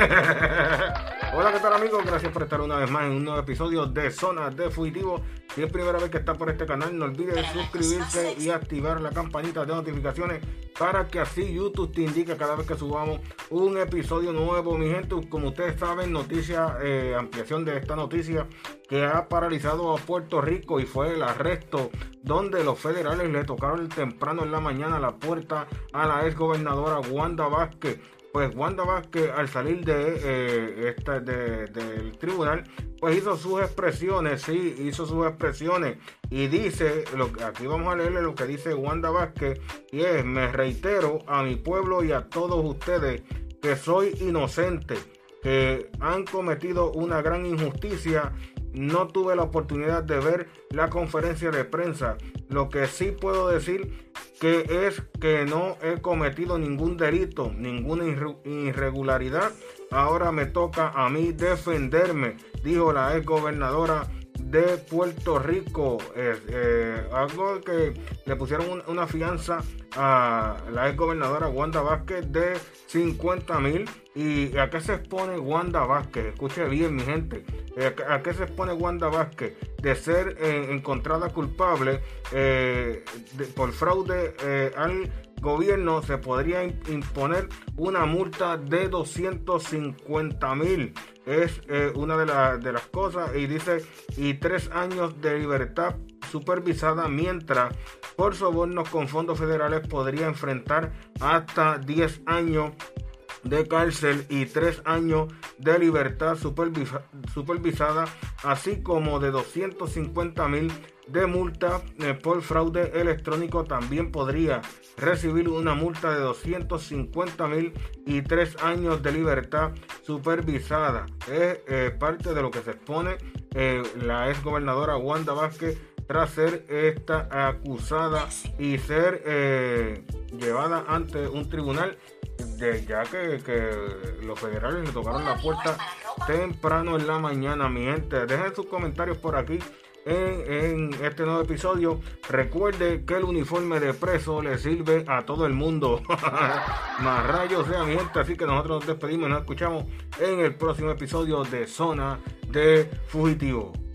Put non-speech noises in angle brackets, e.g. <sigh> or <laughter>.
<laughs> Hola, ¿qué tal amigos? Gracias por estar una vez más en un nuevo episodio de Zona de Fugitivo. Si es primera vez que está por este canal, no olvides suscribirse y activar la campanita de notificaciones para que así YouTube te indique cada vez que subamos un episodio nuevo. Mi gente, como ustedes saben, noticia, eh, ampliación de esta noticia que ha paralizado a Puerto Rico y fue el arresto donde los federales le tocaron temprano en la mañana la puerta a la ex gobernadora Wanda Vázquez pues Wanda Vázquez al salir de, eh, del tribunal, pues hizo sus expresiones, sí, hizo sus expresiones y dice, lo, aquí vamos a leerle lo que dice Wanda Vázquez, y es, me reitero a mi pueblo y a todos ustedes que soy inocente, que han cometido una gran injusticia no tuve la oportunidad de ver la conferencia de prensa. Lo que sí puedo decir que es que no he cometido ningún delito, ninguna irregularidad. Ahora me toca a mí defenderme, dijo la ex gobernadora de Puerto Rico. Eh, algo que le pusieron una fianza a la ex gobernadora Wanda Vázquez de 50 mil. ¿Y a qué se expone Wanda Vázquez? Escuche bien, mi gente. Eh, ¿A qué se expone Wanda Vázquez? De ser eh, encontrada culpable por fraude al gobierno se podría imponer una multa de 250 mil. Es eh, una de, de, las cosas y dice y tres años de libertad supervisada mientras por sobornos con fondos federales podría enfrentar hasta 10 años de cárcel y tres años de libertad supervisada, así como de 250 mil de multa eh, por fraude electrónico. También podría recibir una multa de 250 mil y tres años de libertad supervisada. Es eh, parte de lo que se expone eh, la ex gobernadora Wanda Vázquez tras ser esta acusada y ser llevada ante un tribunal de, ya que, que, los federales le tocaron la puerta temprano en la mañana, mi gente. Dejen sus comentarios por aquí en, este nuevo episodio. Recuerde que el uniforme de preso le sirve a todo el mundo. <laughs> Más rayos sea mi gente. Así que nosotros nos despedimos y nos escuchamos en el próximo episodio de Zona de Fugitivo.